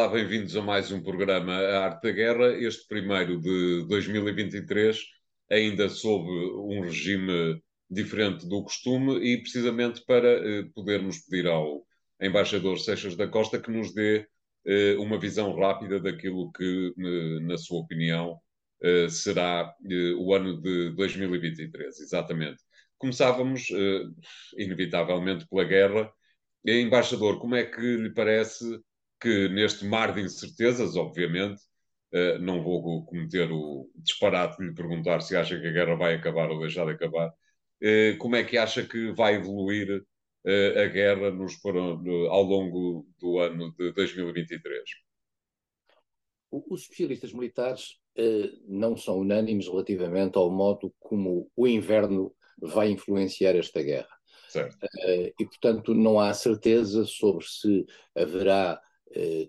Olá, bem-vindos a mais um programa A Arte da Guerra, este primeiro de 2023, ainda sob um regime diferente do costume e precisamente para eh, podermos pedir ao embaixador Seixas da Costa que nos dê eh, uma visão rápida daquilo que, eh, na sua opinião, eh, será eh, o ano de 2023, exatamente. Começávamos, eh, inevitavelmente, pela guerra. Embaixador, como é que lhe parece que neste mar de incertezas, obviamente, uh, não vou cometer o disparate de lhe perguntar se acha que a guerra vai acabar ou deixar de acabar, uh, como é que acha que vai evoluir uh, a guerra nos, ao longo do ano de 2023? Os especialistas militares não são unânimes relativamente ao modo como o inverno vai influenciar esta guerra. Certo. e, portanto, não há certeza sobre se haverá eh,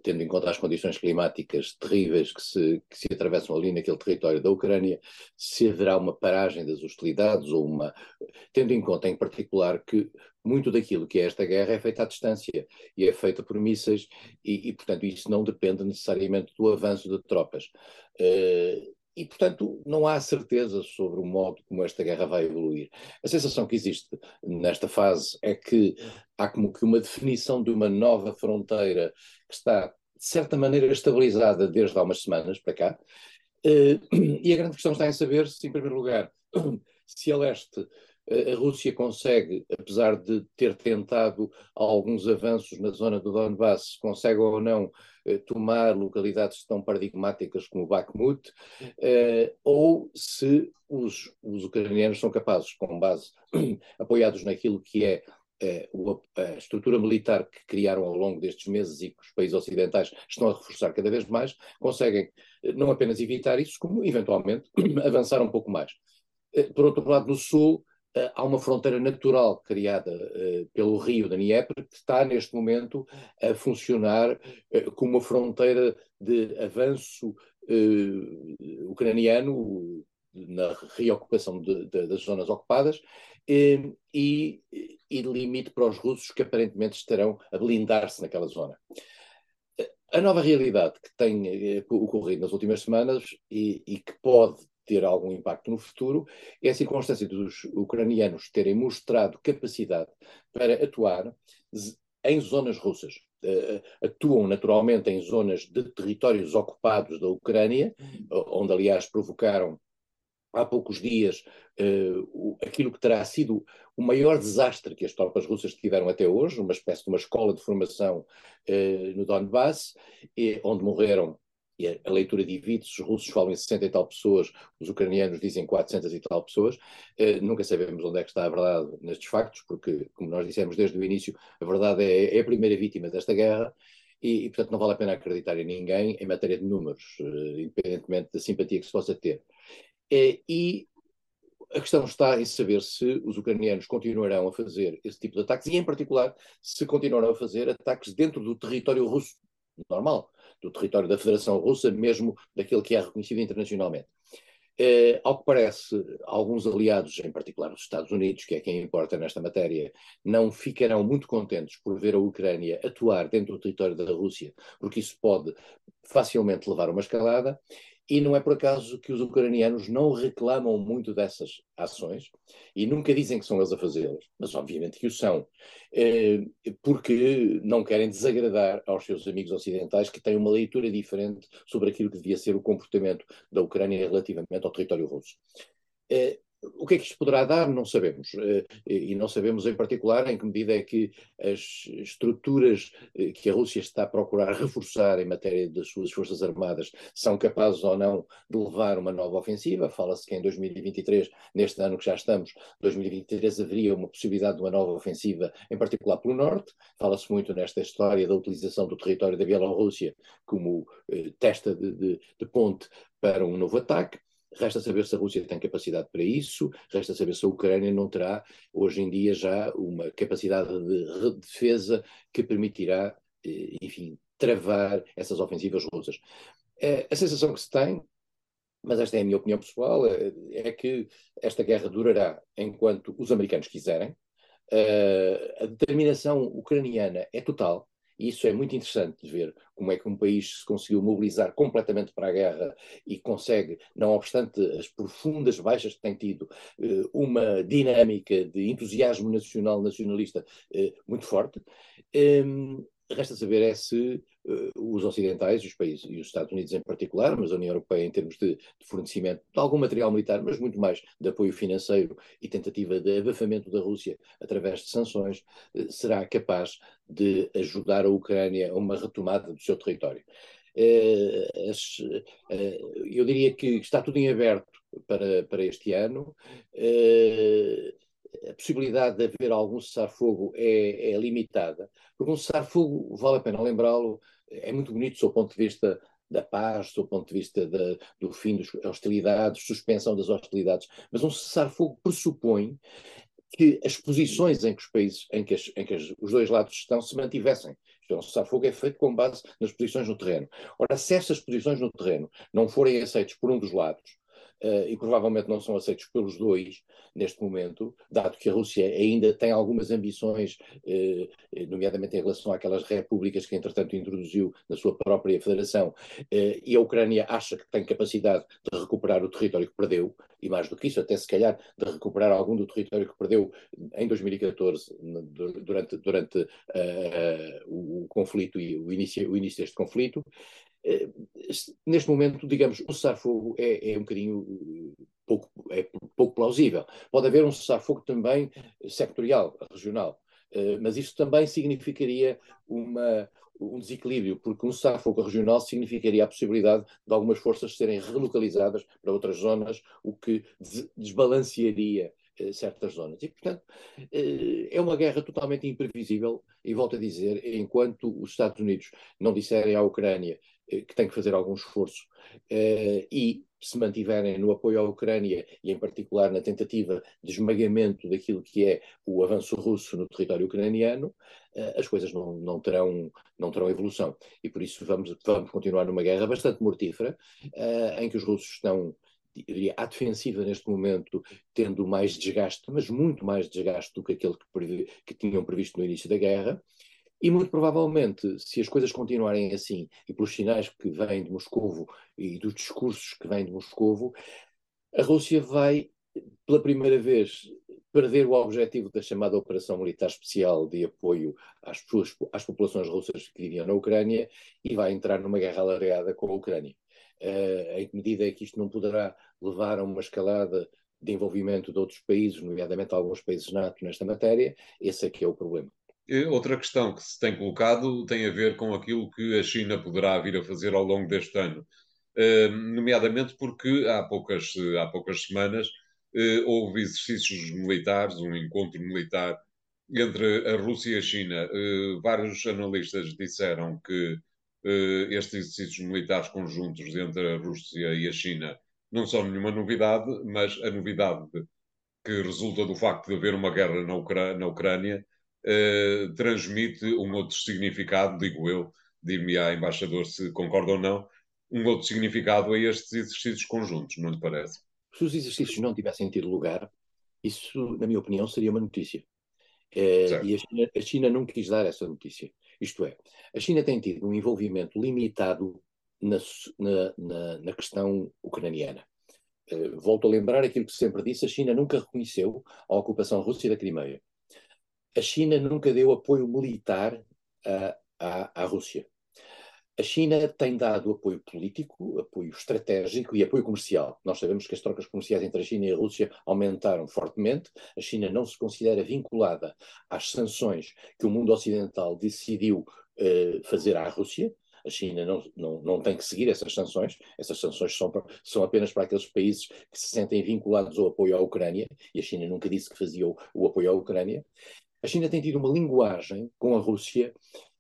tendo em conta as condições climáticas terríveis que se, que se atravessam ali naquele território da Ucrânia, se haverá uma paragem das hostilidades ou uma. Tendo em conta, em particular, que muito daquilo que é esta guerra é feita à distância e é feita por mísseis, e, e portanto, isso não depende necessariamente do avanço de tropas. Uh, e, portanto, não há certeza sobre o modo como esta guerra vai evoluir. A sensação que existe nesta fase é que há como que uma definição de uma nova fronteira que está, de certa maneira, estabilizada desde há umas semanas para cá. Eh, e a grande questão está em saber se, em primeiro lugar, se a leste a Rússia consegue, apesar de ter tentado alguns avanços na zona do Donbass, consegue ou não eh, tomar localidades tão paradigmáticas como Bakhmut, eh, ou se os, os, ucranianos são capazes, com base, apoiados naquilo que é eh, a estrutura militar que criaram ao longo destes meses e que os países ocidentais estão a reforçar cada vez mais, conseguem não apenas evitar isso, como eventualmente avançar um pouco mais. Por outro lado, no Sul, há uma fronteira natural criada uh, pelo rio da Dnieper que está neste momento a funcionar uh, como uma fronteira de avanço ucraniano na reocupação de, de, das zonas ocupadas e, e, limite para os russos que aparentemente estarão a blindar-se naquela zona. A nova realidade que tem ocorrido nas últimas semanas e, e que pode ter algum impacto no futuro, é a circunstância dos ucranianos terem mostrado capacidade para atuar em zonas russas. Uh, atuam naturalmente em zonas de territórios ocupados da Ucrânia, onde, aliás, provocaram há poucos dias uh, aquilo que terá sido o maior desastre que as tropas russas tiveram até hoje, uma espécie de uma escola de formação uh, no Donbass, e, onde morreram a, leitura divide-se, os russos falam em 60 e tal pessoas, os ucranianos dizem 400 e tal pessoas, uh, nunca sabemos onde é que está a verdade nestes factos, porque, como nós dissemos desde o início, a verdade é, é a primeira vítima desta guerra, e, e, portanto não vale a pena acreditar em ninguém em matéria de números, uh, independentemente da simpatia que se possa ter. Uh, e a questão está em saber se os ucranianos continuarão a fazer esse tipo de ataques e, em particular, se continuarão a fazer ataques dentro do território russo normal do território da Federação Russa, mesmo daquele que é reconhecido internacionalmente. Eh, ao que parece, alguns aliados, em particular os Estados Unidos, que é quem importa nesta matéria, não ficarão muito contentes por ver a Ucrânia atuar dentro do território da Rússia, porque isso pode facilmente levar a uma escalada, e não é por acaso que os ucranianos não reclamam muito dessas ações e nunca dizem que são eles a fazê-las, mas obviamente que o são, eh, porque não querem desagradar aos seus amigos ocidentais que têm uma leitura diferente sobre aquilo que devia ser o comportamento da Ucrânia relativamente ao território russo. O que é que isto poderá dar? Não sabemos. Eh, e não sabemos, em particular, em que medida é que as estruturas eh, que a Rússia está a procurar reforçar em matéria das suas Forças Armadas são capazes ou não de levar uma nova ofensiva. Fala-se que em 2023, neste ano que já estamos, 2023, haveria uma possibilidade de uma nova ofensiva, em particular pelo Norte. Fala-se muito nesta história da utilização do território da Bielorrússia como eh, testa de, de, de ponte para um novo ataque. Resta saber se a Rússia tem capacidade para isso, resta saber se a Ucrânia não terá, hoje em dia, já uma capacidade de defesa que permitirá, eh, enfim, travar essas ofensivas russas. Eh, a sensação que se tem, mas esta é a minha opinião pessoal, é, é que esta guerra durará enquanto os americanos quiserem. A determinação ucraniana é total isso é muito interessante de ver como é que um país se conseguiu mobilizar completamente para a guerra e consegue, não obstante as profundas baixas que tem tido, eh, uma dinâmica de entusiasmo nacional, nacionalista eh, muito forte. Resta saber é se uh, os ocidentais, os países, e os Estados Unidos em particular, mas a União Europeia em termos de, de, fornecimento de algum material militar, mas muito mais de apoio financeiro e tentativa de abafamento da Rússia através de sanções, uh, será capaz de ajudar a Ucrânia a uma retomada do seu território. Uh, as, eu diria que está tudo em aberto para, para este ano a possibilidade de haver algum cessar-fogo é, é, limitada, porque um cessar-fogo, vale a pena lembrá-lo, é muito bonito do seu ponto de vista da paz, do ponto de vista de, do fim das hostilidades, suspensão das hostilidades, mas um cessar-fogo pressupõe que as posições em que os países, em que, as, em que as, os dois lados estão, se mantivessem. Isto é, um cessar-fogo é feito com base nas posições no terreno. Ora, se essas posições no terreno não forem aceitas por um dos lados, uh, e provavelmente não são aceitos pelos dois neste momento, dado que a Rússia ainda tem algumas ambições, uh, nomeadamente em relação àquelas repúblicas que entretanto introduziu na sua própria federação, uh, e a Ucrânia acha que tem capacidade de recuperar o território que perdeu, e mais do que isso, até se calhar de recuperar algum do território que perdeu em 2014, durante, durante o, conflito e o início, o início deste conflito. Eh, neste momento, digamos, o cessar-fogo é, é, um bocadinho eh, pouco, é pouco plausível. Pode haver um cessar-fogo também sectorial, regional, eh, mas isso também significaria uma, um desequilíbrio, porque um cessar-fogo regional significaria a possibilidade de algumas forças serem relocalizadas para outras zonas, o que desbalancearia certas zonas. E, portanto, é uma guerra totalmente imprevisível, e volto a dizer, enquanto os Estados Unidos não disserem à Ucrânia que tem que fazer algum esforço uh, e se mantiverem no apoio à Ucrânia e em particular na tentativa de esmagamento daquilo que é o avanço russo no território ucraniano, uh, as coisas não, não, terão, não terão evolução. E por isso vamos, vamos continuar numa guerra bastante mortífera, em que os russos estão diria, à defensiva neste momento, tendo mais desgaste, mas muito mais desgaste do que aquele que, que tinham previsto no início da guerra, e muito provavelmente, se as coisas continuarem assim, e pelos sinais que vêm de Moscovo e dos discursos que vêm de Moscovo, a Rússia vai, pela primeira vez, perder o objetivo da chamada Operação Militar Especial de apoio às, pessoas, às populações russas que viviam na Ucrânia e vai entrar numa guerra alargada com a Ucrânia. Uh, em que medida é que isto não poderá levar a uma escalada de envolvimento de outros países, nomeadamente alguns países NATO nesta matéria, esse é que é o problema. Outra questão que se tem colocado tem a ver com aquilo que a China poderá vir a fazer ao longo deste ano, ehm, nomeadamente porque há poucas, há poucas semanas eh, houve exercícios militares, um encontro militar entre a Rússia e a China. Eh, vários analistas disseram que eh, estes exercícios militares conjuntos entre a Rússia e a China não são nenhuma novidade, mas a novidade que resulta do facto de haver uma guerra na, na Ucrânia uh, transmite um outro significado, digo eu, dir-me á embaixador se concorda ou não, um outro significado a estes exercícios conjuntos, não lhe parece? Se os exercícios não tivessem tido lugar, isso, na minha opinião, seria uma notícia. Uh, e a China, a China não quis dar essa notícia. Isto é, a China tem tido um envolvimento limitado na, na, na, na questão ucraniana. Uh, volto a lembrar aquilo que sempre disse: a China nunca reconheceu a ocupação russa da Crimeia a China nunca deu apoio militar à, à, à Rússia. A China tem dado apoio político, apoio estratégico e apoio comercial. Nós sabemos que as trocas comerciais entre a China e a Rússia aumentaram fortemente. A China não se considera vinculada às sanções que o mundo ocidental decidiu uh, fazer à Rússia. A China não, não, não tem que seguir essas sanções. Essas sanções são, são apenas para aqueles países que se sentem vinculados ao apoio à Ucrânia. E a China nunca disse que fazia o, o apoio à Ucrânia. A China tem tido uma linguagem com a Rússia,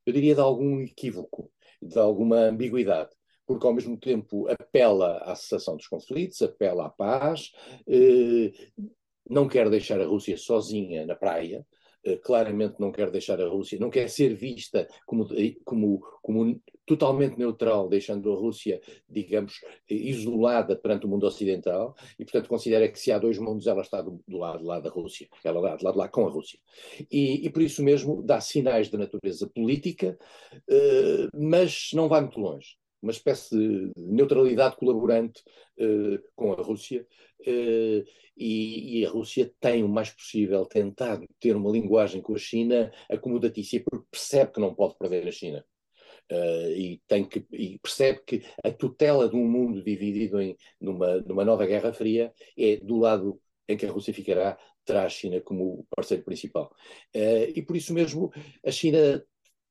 eu diria, de algum equívoco, de alguma ambiguidade porque ao mesmo tempo apela à cessação dos conflitos, apela à paz, eh, não quer deixar a Rússia sozinha na praia, eh, claramente não quer deixar a Rússia, não quer ser vista como, como, como totalmente neutral, deixando a Rússia, digamos, isolada perante o mundo ocidental, e, portanto, considera que se há dois mundos, ela está do, do lado, lá da Rússia, ela está do lado lá com a Rússia. E, e, por isso mesmo dá sinais de natureza política, uh, mas não vai muito longe. Uma espécie de neutralidade colaborante uh, com a Rússia, uh, e, e, a Rússia tem o mais possível tentado ter uma linguagem com a China acomodatícia, porque percebe que não pode perder a China. Uh, e, tem que, e percebe que a tutela de um mundo dividido em, numa, numa nova Guerra Fria é do lado em que a Rússia ficará, terá a China como parceiro principal. Uh, e por isso mesmo a China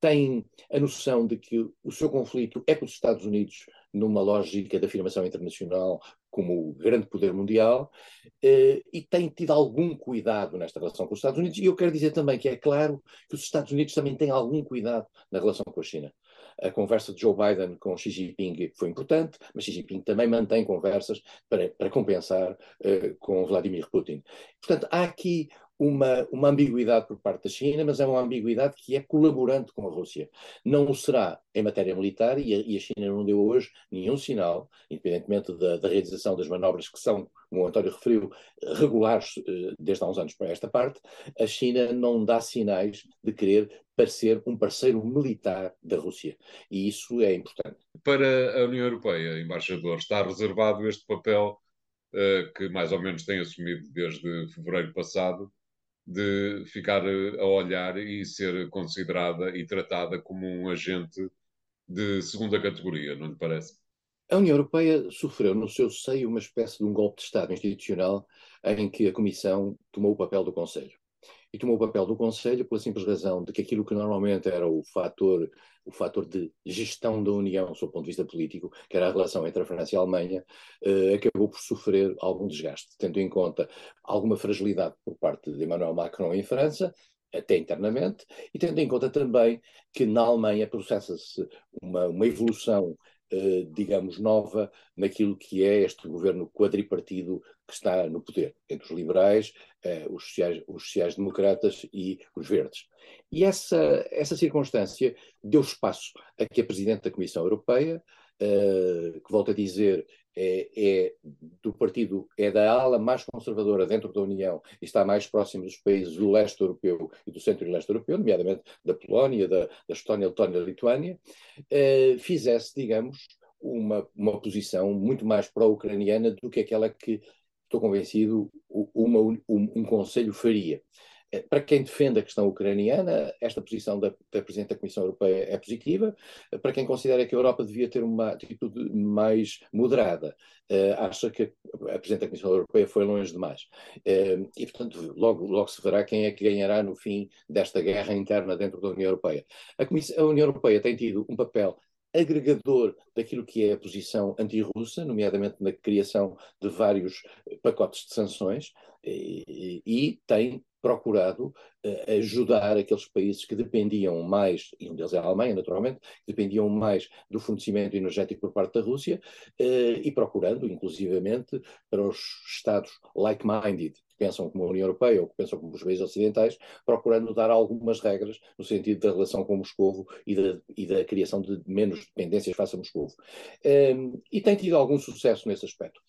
tem a noção de que o seu conflito é com os Estados Unidos numa lógica de afirmação internacional como grande poder mundial eh, e tem tido algum cuidado nesta relação com os Estados Unidos. E eu quero dizer também que é claro que os Estados Unidos também têm algum cuidado na relação com a China. A conversa de Joe Biden com Xi Jinping foi importante, mas Xi Jinping também mantém conversas para, para compensar uh, com Vladimir Putin. Portanto, há aqui uma, uma ambiguidade por parte da China, mas é uma ambiguidade que é colaborante com a Rússia. Não o será em matéria militar, e a, e a China não deu hoje nenhum sinal, independentemente da, da, realização das manobras que são, como o António referiu, regulares eh, desde há uns anos para esta parte, a China não dá sinais de querer parecer um parceiro militar da Rússia. E isso é importante. Para a União Europeia, embaixador, está reservado este papel uh, que mais ou menos tem assumido desde fevereiro passado, de ficar a olhar e ser considerada e tratada como um agente de segunda categoria, não lhe parece? A União Europeia sofreu no seu seio uma espécie de um golpe de Estado institucional em que a Comissão tomou o papel do Conselho e tomou o papel do Conselho pela simples razão de que aquilo que normalmente era o fator, o fator de gestão da União, sob o ponto de vista político, que era a relação entre a França e a Alemanha, eh, acabou por sofrer algum desgaste, tendo em conta alguma fragilidade por parte de Emmanuel Macron em França, até internamente, e tendo em conta também que na Alemanha processa-se uma, uma evolução digamos, nova naquilo que é este governo quadripartido que está no poder, entre os liberais, eh, os, sociais, sociais-democratas e os verdes. E essa, essa circunstância deu espaço a que a Presidente da Comissão Europeia, uh, que volto a dizer, é, é, do partido, é da ala mais conservadora dentro da União e está mais próximo dos países do leste europeu e do centro e leste europeu, nomeadamente da Polónia, da, da Estónia, Letónia e Lituânia, uh, fizesse, digamos, uma, uma posição muito mais pró-ucraniana do que aquela que estou convencido, uma, um, um conselho faria. Eh, para quem defende a questão ucraniana, esta posição da, da Presidente da Comissão Europeia é positiva. Eh, para quem considera que a Europa devia ter uma atitude mais moderada, uh, acha que a Presidente da Comissão Europeia foi longe demais. Uh, e, portanto, logo, logo se verá quem é que ganhará no fim desta guerra interna dentro da União Europeia. A, a União Europeia tem tido um papel agregador daquilo que é a posição anti-russa, nomeadamente na criação de vários pacotes de sanções, e, e tem procurado uh, ajudar aqueles países que dependiam mais, e um deles é a Alemanha, naturalmente, que dependiam mais do fornecimento energético por parte da Rússia, uh, e procurando, inclusivamente, para os Estados like-minded, que pensam como a União Europeia ou que pensam como os países ocidentais, procurando dar algumas regras no sentido da relação com Moscou e e da criação de menos dependências face a Moscou. Um, e tem tido algum sucesso nesse aspecto.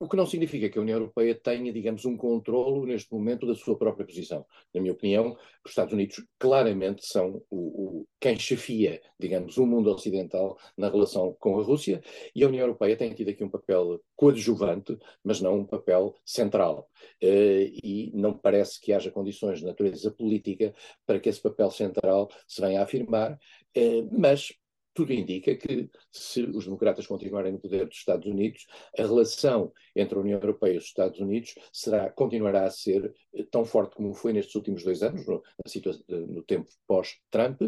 O que não significa que a União Europeia tenha, digamos, um controlo neste momento da sua própria posição. Na minha opinião, os Estados Unidos claramente são o, o, quem chefia, digamos, o mundo ocidental na relação com a Rússia e a União Europeia tem tido aqui um papel coadjuvante, mas não um papel central. Uh, e não parece que haja condições de natureza política para que esse papel central se venha a afirmar, uh, mas tudo indica que, se os democratas continuarem no poder dos Estados Unidos, a relação entre a União Europeia e os Estados Unidos será, continuará a ser eh, tão forte como foi nestes últimos dois anos, no, no tempo pós-Trump,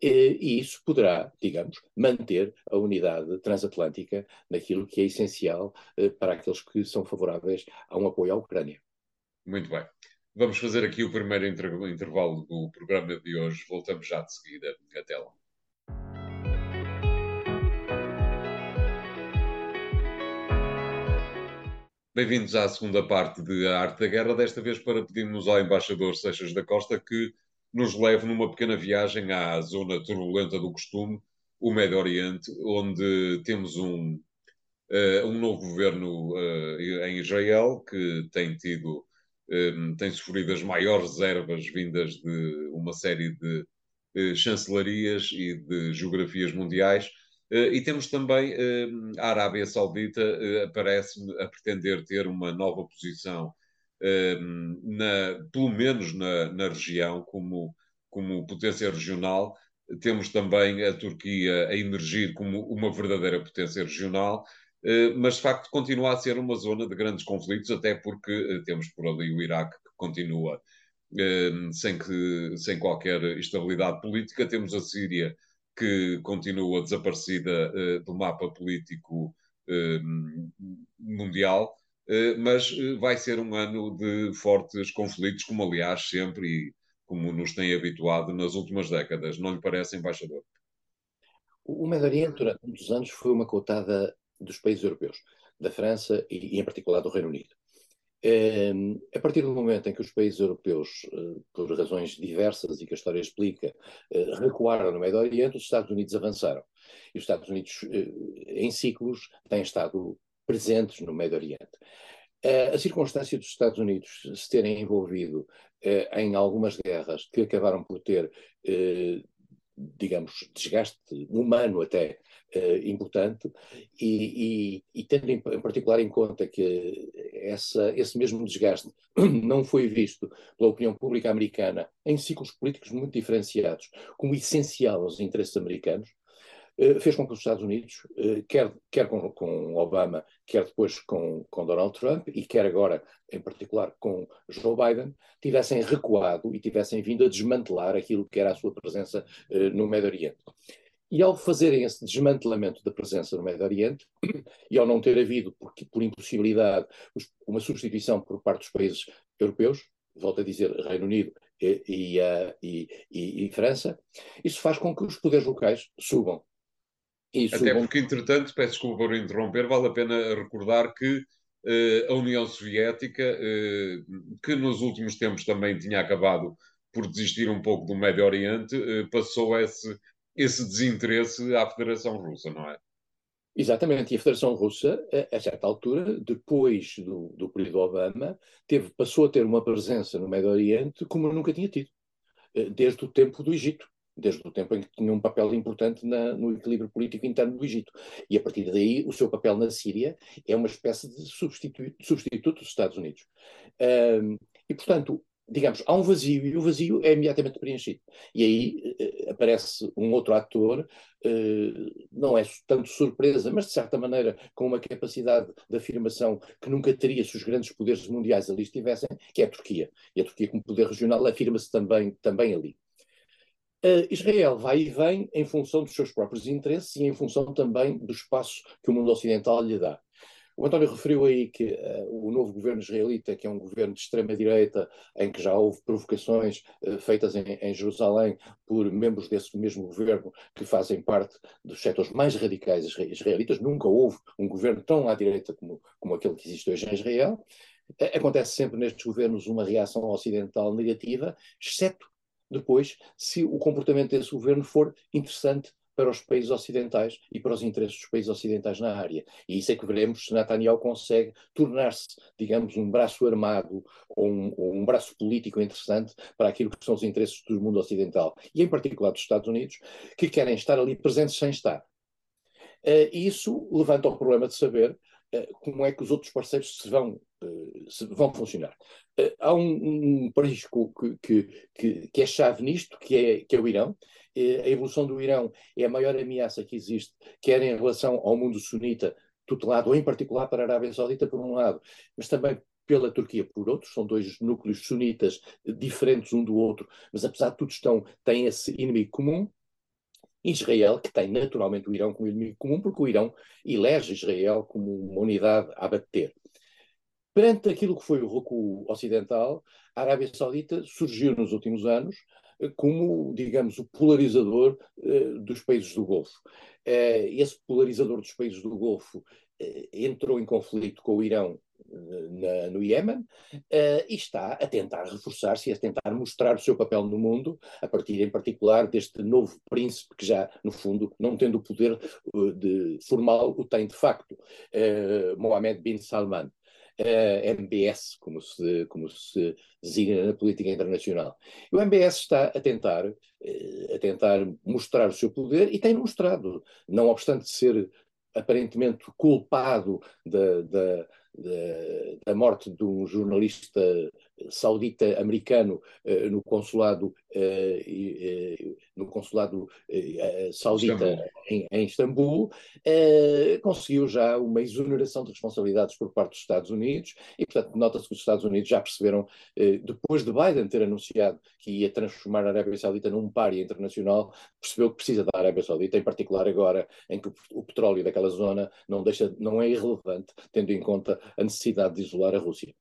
e, e, isso poderá, digamos, manter a unidade transatlântica naquilo que é essencial eh, para aqueles que são favoráveis a um apoio à Ucrânia. Muito bem. Vamos fazer aqui o primeiro intervalo do programa de hoje. Voltamos já de seguida. Até lá. Bem-vindos à segunda parte de A Arte da Guerra, desta vez para pedirmos ao embaixador Seixas da Costa que nos leve numa pequena viagem à zona turbulenta do costume, o Médio Oriente, onde temos um, uh, um novo governo uh, em Israel que tem tido, um, tem sofrido as maiores reservas vindas de uma série de uh, chancelarias e de geografias mundiais. E temos também a Arábia Saudita, parece-me, a pretender ter uma nova posição, na, pelo menos na, na região, como, como potência regional, temos também a Turquia a emergir como uma verdadeira potência regional, eh, mas de facto continua a ser uma zona de grandes conflitos, até porque eh, temos por ali o Iraque que continua eh, sem, que, sem qualquer estabilidade política, temos a Síria que continua desaparecida do mapa político mundial, mas vai ser um ano de fortes conflitos, como aliás sempre e como nos tem habituado nas últimas décadas. Não lhe parece, embaixador? O Médio Oriente, durante muitos anos, foi uma cotada dos países europeus, da França e, e em particular, do Reino Unido. Ehm, a partir do momento em que os países europeus, eh, por razões diversas e que a história explica, eh, recuaram no Médio Oriente, os Estados Unidos avançaram. E os Estados Unidos, eh, em ciclos, têm estado presentes no Médio Oriente. A circunstância dos Estados Unidos se terem envolvido em algumas guerras que acabaram por ter, digamos, desgaste humano até importante, e, e, e, tendo em, particular em conta que essa, esse mesmo desgaste não foi visto pela opinião pública americana em ciclos políticos muito diferenciados como essencial aos interesses americanos, eh, fez com que os Estados Unidos, eh, quer, quer com, com, Obama, quer depois com, com, Donald Trump e quer agora, em particular, com Joe Biden, tivessem recuado e tivessem vindo a desmantelar aquilo que era a sua presença uh, no Médio Oriente. E ao fazerem esse desmantelamento da presença no Médio Oriente, e ao não ter havido, por, por impossibilidade, uma substituição por parte dos países europeus, volto a dizer Reino Unido e, e, e, e França, isso faz com que os poderes locais subam isso, Até porque, entretanto, peço desculpa por interromper, vale a pena recordar que uh, a União Soviética, uh, que nos últimos tempos também tinha acabado por desistir um pouco do Médio Oriente, uh, passou esse, esse desinteresse à Federação Russa, não é? Exatamente, e a Federação Russa, a, a certa altura, depois do, do período Obama, teve, passou a ter uma presença no Médio Oriente como nunca tinha tido, desde o tempo do Egito desde o tempo em que tinha um papel importante na, no equilíbrio político interno do Egito. E a partir daí, o seu papel na Síria é uma espécie de substituto, substituto dos Estados Unidos. Um, e, portanto, digamos, há um vazio e o vazio é imediatamente preenchido. E aí uh, aparece um outro ator, uh, não é tanto surpresa, mas de certa maneira com uma capacidade de afirmação que nunca teria se os grandes poderes mundiais ali estivessem, que é a Turquia. E a Turquia, como poder regional, afirma-se também, também ali. Uh, Israel vai e vem em função dos seus próprios interesses e em função também do espaço que o mundo ocidental lhe dá. O António referiu aí que uh, o novo governo israelita, que é um governo de extrema-direita, em que já houve provocações uh, feitas em, em, Jerusalém por membros desse mesmo governo que fazem parte dos setores mais radicais israelitas. Nunca houve um governo tão à direita como, como aquele que existe hoje em Israel. Acontece sempre nestes governos uma reação ocidental negativa, exceto depois se o comportamento desse governo for interessante para os países ocidentais e para os interesses dos países ocidentais na área. E isso é que veremos se Netanyahu consegue tornar-se, digamos, um braço armado ou um, ou um, braço político interessante para aquilo que são os interesses do mundo ocidental, e em particular dos Estados Unidos, que querem estar ali presentes sem estar. Uh, isso levanta o problema de saber como é que os outros parceiros se vão, uh, se vão funcionar. Eh, há um, um país que, que, que, é chave nisto, que é, que é o Irão. A evolução do Irão é a maior ameaça que existe, quer em relação ao mundo sunita, tutelado, ou em particular para a Arábia Saudita, por um lado, mas também pela Turquia por outro, são dois núcleos sunitas diferentes um do outro, mas apesar de tudo estão, têm esse inimigo comum. Israel, que tem naturalmente o Irão como inimigo comum, porque o Irão elege Israel como uma unidade a abater. Perante aquilo que foi o recuo ocidental, a Arábia Saudita surgiu nos últimos anos eh, como, digamos, o polarizador eh, dos países do Golfo. Eh, esse polarizador dos países do Golfo entrou em conflito com o Irão na, no Iémen uh, e está a tentar reforçar-se e a tentar mostrar o seu papel no mundo, a partir em particular deste novo príncipe que já, no fundo, não tendo o poder uh, de, formal, o tem de facto, uh, Mohammed bin Salman. MBS, como se, como se designa na política internacional. E o MBS está a tentar, a tentar mostrar o seu poder e tem mostrado, não obstante ser aparentemente culpado da, da, da, morte de um jornalista saudita-americano uh, no consulado, no consulado saudita em, em, Istambul, conseguiu já uma exoneração de responsabilidades por parte dos Estados Unidos e, portanto, nota-se que os Estados Unidos já perceberam, depois de Biden ter anunciado que ia transformar a Arábia Saudita num pária internacional, percebeu que precisa da Arábia Saudita, em particular agora em que o, o petróleo daquela zona não, deixa, não é irrelevante, tendo em conta a necessidade de isolar a Rússia.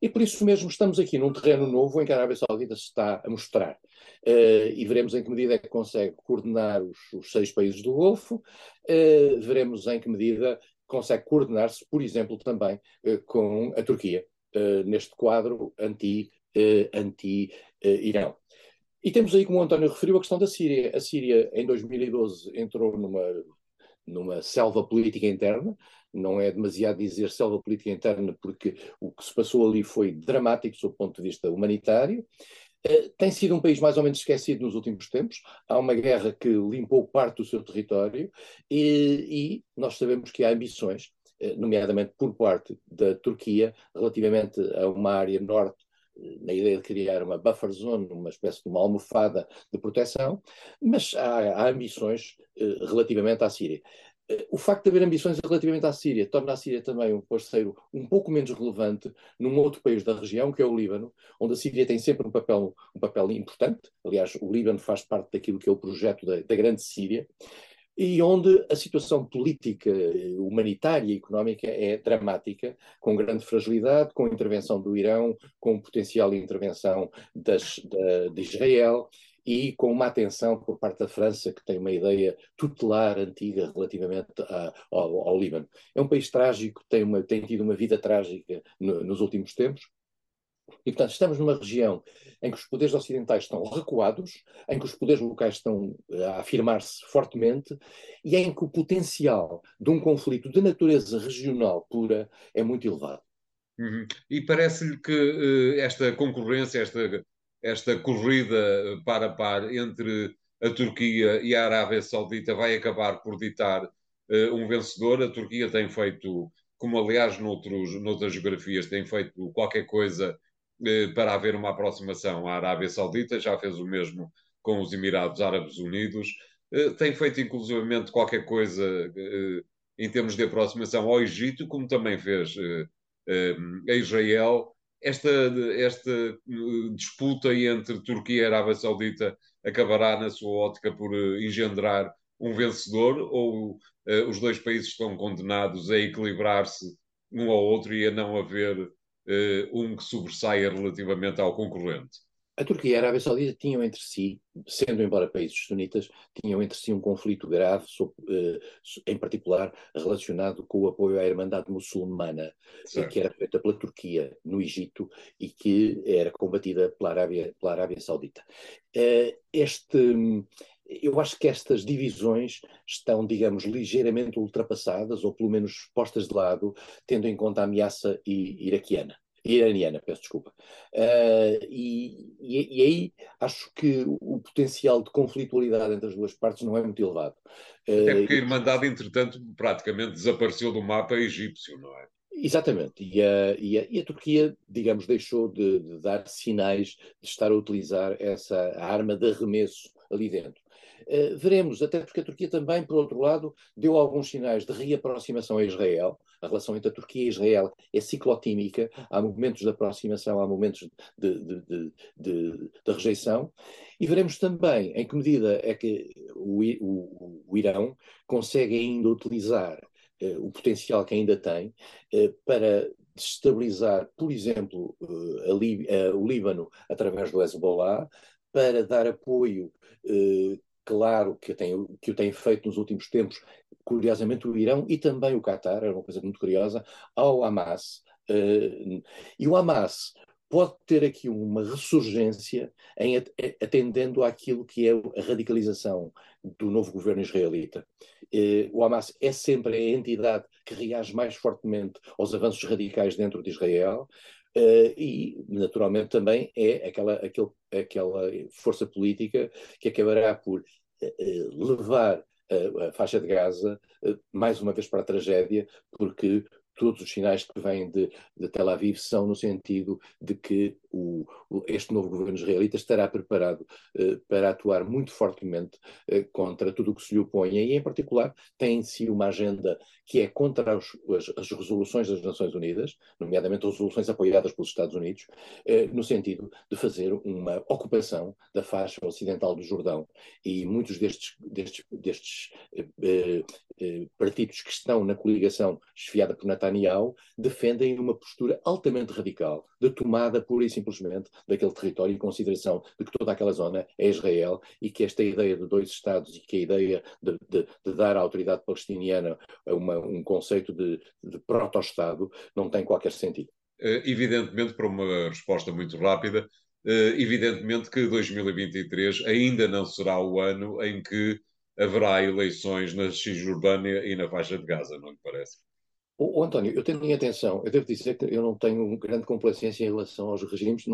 E por isso mesmo estamos aqui num terreno novo em que a Arábia Saudita se está a mostrar. Uh, e veremos em que medida é que consegue coordenar os, os seis países do Golfo, uh, veremos em que medida consegue coordenar-se, por exemplo, também uh, com a Turquia, neste quadro anti-Irão. Anti, e temos aí, como o António referiu, a questão da Síria. A Síria, em 2012, entrou numa, numa selva política interna, não é demasiado dizer selva política interna, porque o que se passou ali foi dramático sob o ponto de vista humanitário. Uh, tem sido um país mais ou menos esquecido nos últimos tempos. Há uma guerra que limpou parte do seu território e, e nós sabemos que há ambições, uh, nomeadamente por parte da Turquia, relativamente a uma área norte eh, na ideia de criar uma buffer zone, uma espécie de uma almofada de proteção, mas há, há ambições relativamente à Síria. Eh, o facto de haver ambições relativamente à Síria torna a Síria também um parceiro um pouco menos relevante num outro país da região, que é o Líbano, onde a Síria tem sempre um papel, um papel importante. Aliás, o Líbano faz parte daquilo que é o projeto da, da Grande Síria, e onde a situação política, humanitária e económica é dramática, com grande fragilidade, com intervenção do Irão, com potencial intervenção das, da, de Israel e com uma atenção por parte da França, que tem uma ideia tutelar antiga relativamente a, ao, ao, Líbano. É um país trágico, tem, uma, tem tido uma vida trágica no, nos últimos tempos. E, portanto, estamos numa região em que os poderes ocidentais estão recuados, em que os poderes locais estão a afirmar-se fortemente e em que o potencial de um conflito de natureza regional pura é muito elevado. Uhum. E parece-lhe que uh, esta concorrência, esta esta corrida par a par entre a Turquia e a Arábia Saudita vai acabar por ditar uh, um vencedor. A Turquia tem feito, como aliás noutros, noutras geografias, tem feito qualquer coisa uh, para haver uma aproximação à Arábia Saudita, já fez o mesmo com os Emirados Árabes Unidos, uh, tem feito inclusivamente qualquer coisa em termos de aproximação ao Egito, como também fez a Israel esta, esta uh, disputa entre Turquia e Arábia Saudita acabará, na sua ótica, por uh, engendrar um vencedor ou uh, os dois países estão condenados a equilibrar-se um ao outro e a não haver uh, um que sobressaia relativamente ao concorrente? A Turquia e a Arábia Saudita tinham entre si, sendo embora países sunitas, tinham entre si um conflito grave, eh, em particular relacionado com o apoio à Irmandade Muçulmana, certo. que era feita pela Turquia no Egito e que era combatida pela Arábia, pela Arábia Saudita. Eh, este, eu acho que estas divisões estão, digamos, ligeiramente ultrapassadas, ou pelo menos postas de lado, tendo em conta a ameaça iraquiana iraniana, peço desculpa. Uh, e, e, e, aí acho que o potencial de conflitualidade entre as duas partes não é muito elevado. Uh, Até porque a Irmandade, entretanto, praticamente desapareceu do mapa egípcio, não é? Exatamente, e a, e a, e a Turquia, digamos, deixou de, de, dar sinais de estar a utilizar essa arma de arremesso ali dentro. Uh, veremos, até porque a Turquia também, por outro lado, deu alguns sinais de reaproximação a Israel, a relação entre a Turquia e Israel é ciclotímica, há momentos de aproximação, há momentos de, de, de, de, rejeição, e veremos também em que medida é que o, o, o Irão consegue ainda utilizar eh, o potencial que ainda tem eh, para destabilizar, por exemplo, eh, o Líbano através do Hezbollah, para dar apoio claro que, tem, que o tem feito nos últimos tempos, curiosamente o Irão e também o Qatar, era uma coisa muito curiosa, ao Hamas, Uh, e o Hamas pode ter aqui uma ressurgência em atendendo àquilo que é a radicalização do novo governo israelita. Uh, o Hamas é sempre a entidade que reage mais fortemente aos avanços radicais dentro de Israel, Uh, e, naturalmente, também é aquela, aquele, aquela força política que acabará por uh, levar a, a, faixa de Gaza uh, mais uma vez para a tragédia, porque todos os sinais que vêm de, de Tel Aviv são no sentido de que o, este novo governo israelita estará preparado eh, para atuar muito fortemente eh, contra tudo o que se lhe oponha e, em particular, tem em si uma agenda que é contra os, as, as, resoluções das Nações Unidas, nomeadamente resoluções apoiadas pelos Estados Unidos, eh, no sentido de fazer uma ocupação da faixa ocidental do Jordão. E muitos destes, destes, destes partidos que estão na coligação esfiada por Netanyahu defendem uma postura altamente radical, de tomada pura e simplesmente daquele território em consideração de que toda aquela zona é Israel e que esta ideia de dois Estados e que a ideia de, de, de dar à autoridade palestiniana uma, um conceito de, de proto-Estado não tem qualquer sentido. Eh, evidentemente, para uma resposta muito rápida, eh, evidentemente que 2023 ainda não será o ano em que haverá eleições na Cisjordânia e na faixa de Gaza, não lhe parece? O, António, eu tenho atenção, eu devo dizer que eu não tenho grande complacência em relação aos regimes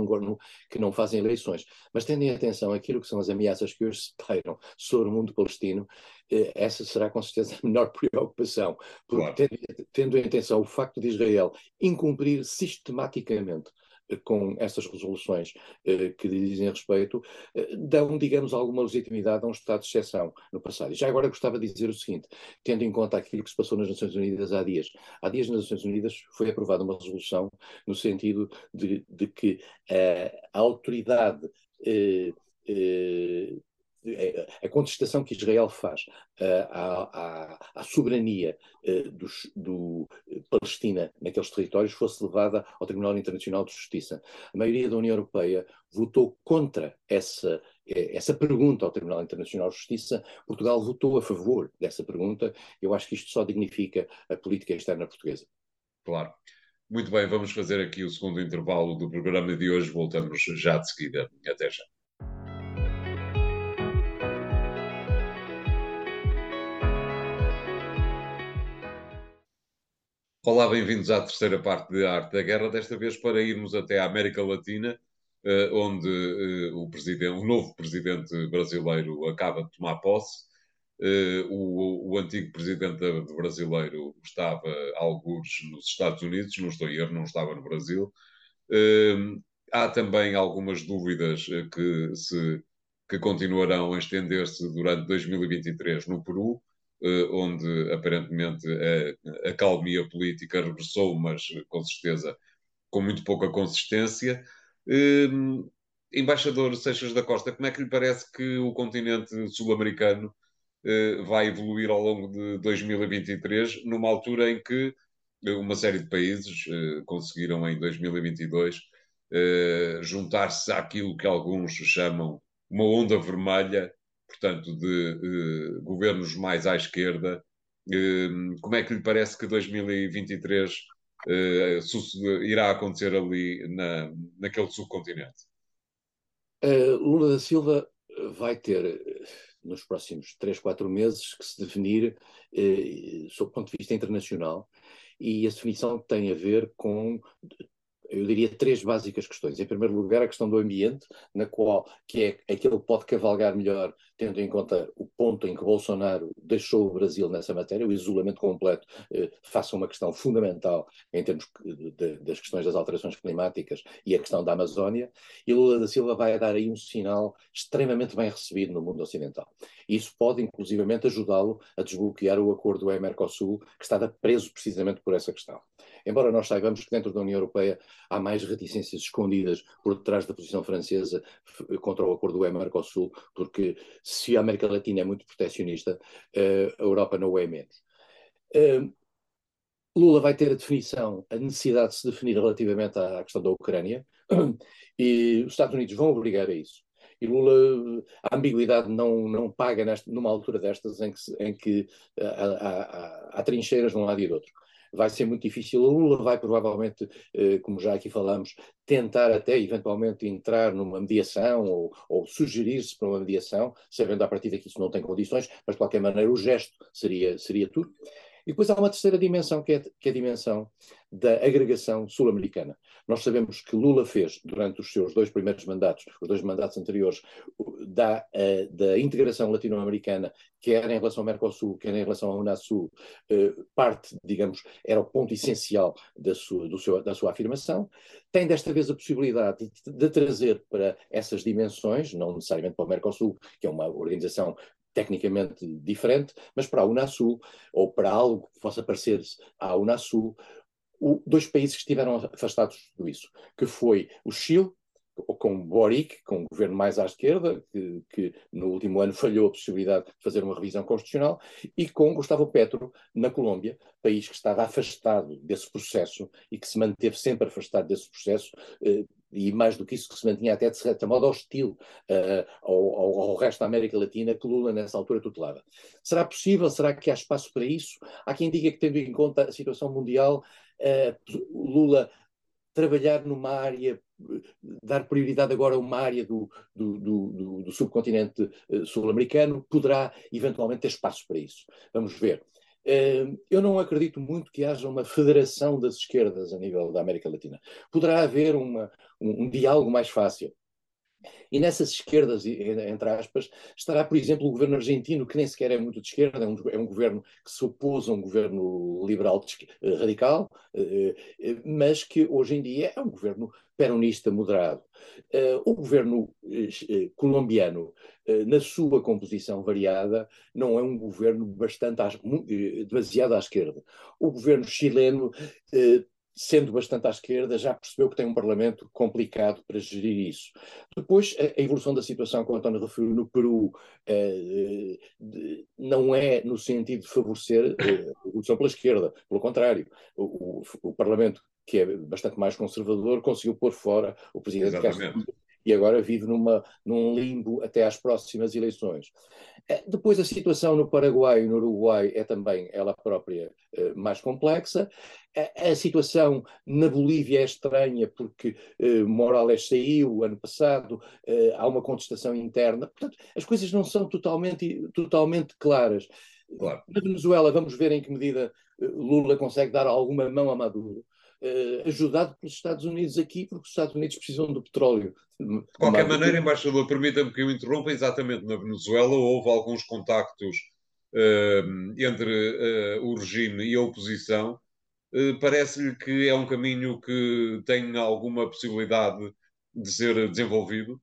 que não fazem eleições, mas tendo em atenção aquilo que são as ameaças que hoje se pairam sobre o mundo palestino, eh, essa será com certeza a menor preocupação, porque claro. tendo, tendo em atenção o facto de Israel incumprir sistematicamente com essas resoluções eh, que dizem respeito, eh, dão, digamos, alguma legitimidade a um estado de exceção no passado. E já agora gostava de dizer o seguinte, tendo em conta aquilo que se passou nas Nações Unidas há dias. Há dias nas Nações Unidas foi aprovada uma resolução no sentido de, de que eh, a autoridade é, a contestação que Israel faz uh, à, à, à, soberania uh, do Palestina naqueles territórios fosse levada ao Tribunal Internacional de Justiça. A maioria da União Europeia votou contra essa, eh, essa pergunta ao Tribunal Internacional de Justiça. Portugal votou a favor dessa pergunta. Eu acho que isto só dignifica a política externa portuguesa. Claro. Muito bem, vamos fazer aqui o segundo intervalo do programa de hoje. Voltamos já de seguida. Até já. Olá, bem-vindos à terceira parte de Arte da Guerra, desta vez para irmos até a América Latina, eh, onde eh, o, o novo presidente brasileiro acaba de tomar posse. Eh, o, o antigo presidente brasileiro estava, alguns, nos Estados Unidos, não estou a erro, não estava no Brasil. Há também algumas dúvidas que, se, que continuarão a estender-se durante 2023 no Peru. Eh, onde aparentemente a, a calmia política regressou, mas com certeza com muito pouca consistência. Ehm, embaixador Seixas da Costa, como é que lhe parece que o continente sul-americano eh, vai evoluir ao longo de 2023, numa altura em que uma série de países eh, conseguiram em 2022 juntar-se àquilo que alguns chamam uma onda vermelha portanto, de uh, governos mais à esquerda. Uh, como é que lhe parece que 2023 uh, irá acontecer ali na, naquele subcontinente? Lula da Silva vai ter, nos próximos 3, 4 meses, que se definir sob o ponto de vista internacional e a definição tem a ver com eu diria, três básicas questões. Em primeiro lugar, a questão do ambiente, na qual que é aquele que pode cavalgar melhor, tendo em conta o ponto em que Bolsonaro deixou o Brasil nessa matéria, o isolamento completo, eh, faça uma questão fundamental em termos de, das questões das alterações climáticas e a questão da Amazónia, e Lula da Silva vai dar aí um sinal extremamente bem recebido no mundo ocidental. Isso pode, inclusivamente, ajudá-lo a desbloquear o acordo UE-Mercosul, que estava preso precisamente por essa questão. Embora nós saibamos que dentro da União Europeia há mais reticências escondidas por detrás da posição francesa contra o acordo UE-Mercosul, porque se a América Latina é muito proteccionista, eh, a Europa não é menos. Eh, Lula vai ter a definição, a necessidade de se definir relativamente à questão da Ucrânia, e os Estados Unidos vão obrigar a isso. E Lula, a ambiguidade não, não paga nesta, numa altura destas em que, em que há, há, há, trincheiras de um lado e do outro. Vai ser muito difícil. O Lula vai provavelmente, eh, como já aqui falamos, tentar até eventualmente entrar numa mediação ou, ou sugerir-se para uma mediação, sabendo a partir daqui isso não tem condições, mas de qualquer maneira o gesto seria, seria tudo. E depois há uma terceira dimensão, que é, que é a dimensão da agregação sul-americana. Nós sabemos que Lula fez, durante os seus dois primeiros mandatos, os dois mandatos anteriores, da, uh, da integração latino-americana, quer em relação ao Mercosul, quer em relação ao Unasul, uh, parte, digamos, era o ponto essencial da sua, seu, da sua afirmação. Tem desta vez a possibilidade de, de trazer para essas dimensões, não necessariamente para o Mercosul, que é uma organização tecnicamente diferente, mas para a Unasul, ou para algo que possa parecer-se à Unasul, o, dois países que estiveram afastados de tudo isso, que foi o Chile, com Boric, com um governo mais à esquerda, que, que, no último ano falhou a possibilidade de fazer uma revisão constitucional, e com Gustavo Petro, na Colômbia, país que estava afastado desse processo e que se manteve sempre afastado desse processo, eh, e mais do que isso, que se mantinha até de certa modo hostil uh, ao, ao, resto da América Latina que Lula nessa altura tutelava. Será possível? Será que há espaço para isso? Há quem diga que, tendo em conta a situação mundial, uh, Lula trabalhar numa área, dar prioridade agora a uma área do, do, do, do subcontinente uh, sul-americano, poderá eventualmente ter espaço para isso. Vamos ver. Eu não acredito muito que haja uma federação das esquerdas a nível da América Latina. Poderá haver uma, um, um diálogo mais fácil. E nessas esquerdas, entre aspas, estará, por exemplo, o governo argentino, que nem sequer é muito de esquerda, é um, é um governo que se opôs a um governo liberal de, eh, radical, eh, eh, mas que hoje em dia é um governo peronista moderado. o governo colombiano, na sua composição variada, não é um governo bastante demasiado à esquerda. O governo chileno sendo bastante à esquerda, já percebeu que tem um Parlamento complicado para gerir isso. Depois, a, evolução da situação, como o António referiu, no Peru, eh, de, não é no sentido de favorecer eh, a evolução pela esquerda, pelo contrário, o, o, o, Parlamento, que é bastante mais conservador, conseguiu pôr fora o Presidente Castro e agora vive numa, num limbo até às próximas eleições. Eh, depois a situação no Paraguai e no Uruguai é também ela própria eh, mais complexa. A, a, situação na Bolívia é estranha porque eh, Morales saiu ano passado, eh, há uma contestação interna. Portanto, as coisas não são totalmente, totalmente claras. Claro. Na Venezuela, vamos ver em que medida eh, Lula consegue dar alguma mão a Maduro uh, ajudado pelos Estados Unidos aqui, porque os Estados Unidos precisam do petróleo. De qualquer maneira, embaixador, permita-me que eu interrompa, exatamente na Venezuela houve alguns contactos uh, entre uh, o regime e a oposição. Parece-lhe que é um caminho que tem alguma possibilidade de ser desenvolvido?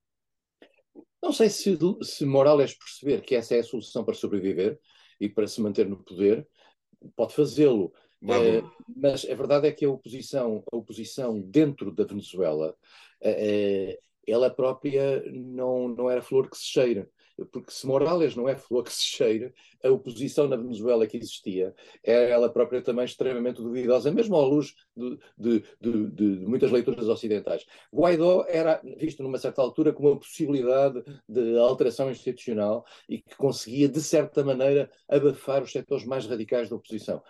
Não sei se, se Morales perceber que essa é a solução para sobreviver e para se manter no poder, pode fazê-lo. É, mas a verdade é que a oposição, a oposição dentro da Venezuela, é, ela própria não, não era flor que se cheira porque se Morales não é flor que se cheira, a oposição na Venezuela que existia era ela própria também extremamente duvidosa, mesmo à luz de, de, de, de, muitas leituras ocidentais. Guaidó era visto numa certa altura como uma possibilidade de alteração institucional e que conseguia, de certa maneira, abafar os setores mais radicais da oposição.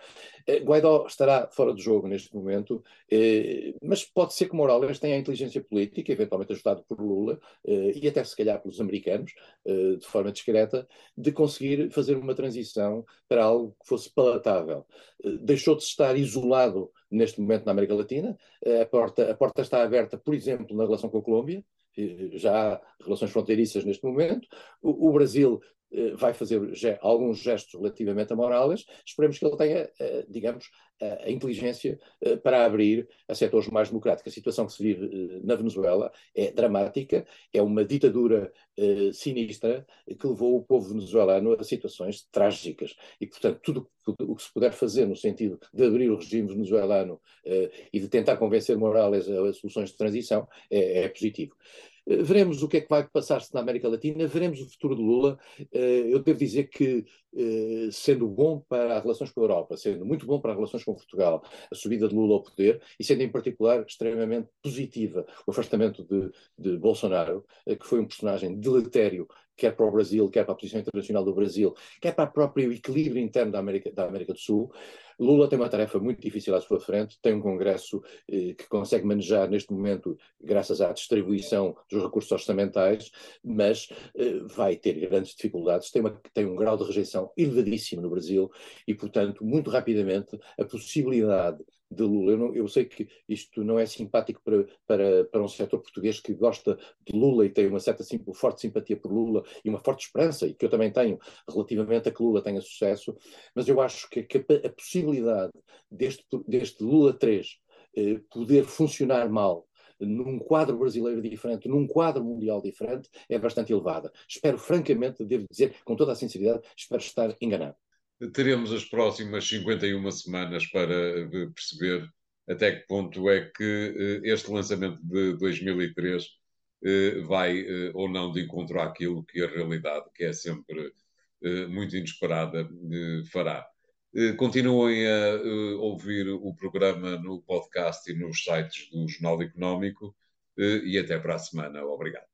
Eh, Guaidó estará fora do jogo neste momento, eh, mas pode ser que Morales tenha a inteligência política, eventualmente ajudado por Lula, eh, e até se calhar pelos americanos, de forma discreta, de conseguir fazer uma transição para algo que fosse palatável. Deixou de estar isolado neste momento na América Latina, a porta, a porta está aberta, por exemplo, na relação com a Colômbia, já há relações fronteiriças neste momento. O, o Brasil eh, vai fazer alguns gestos relativamente a Morales. Esperemos que ele tenha, eh, digamos, a inteligência eh, para abrir a setores mais democráticos. A situação que se vive na Venezuela é dramática, é uma ditadura sinistra que levou o povo venezuelano a situações trágicas. E, portanto, tudo o que se puder fazer no sentido de abrir o regime venezuelano e de tentar convencer Morales a soluções de transição é, é positivo. Veremos o que é que vai passar-se na América Latina, veremos o futuro de Lula. Eh, eu devo dizer que, eh, sendo bom para as relações com a Europa, sendo muito bom para as relações com Portugal, a subida de Lula ao poder, e sendo em particular extremamente positiva o afastamento de, de Bolsonaro, eh, que foi um personagem deletério quer para o Brasil, quer para a posição internacional do Brasil, quer para o próprio equilíbrio interno da América, da América do Sul, Lula tem uma tarefa muito difícil à sua frente, tem um Congresso eh, que consegue manejar neste momento, graças à distribuição dos recursos orçamentais, mas eh, vai ter grandes dificuldades, tem, uma, tem um grau de rejeição elevadíssimo no Brasil e, portanto, muito rapidamente a possibilidade de Lula. Eu, não, eu, sei que isto não é simpático para, para, para um setor português que gosta de Lula e tem uma certa forte simpatia por Lula e uma forte esperança, e que eu também tenho, relativamente a que Lula tenha sucesso, mas eu acho que, que a, a, possibilidade deste, deste Lula 3 eh, poder funcionar mal num quadro brasileiro diferente, num quadro mundial diferente, é bastante elevada. Espero, francamente, devo dizer, com toda a sinceridade, espero estar enganado teremos as próximas 51 semanas para eh, perceber até que ponto é que eh, este lançamento de 2003 eh, vai ou não de encontro àquilo que a realidade, que é sempre muito inesperada, fará. Continuem a ouvir o programa no podcast e nos sites do Jornal Económico e até para a semana. Obrigado.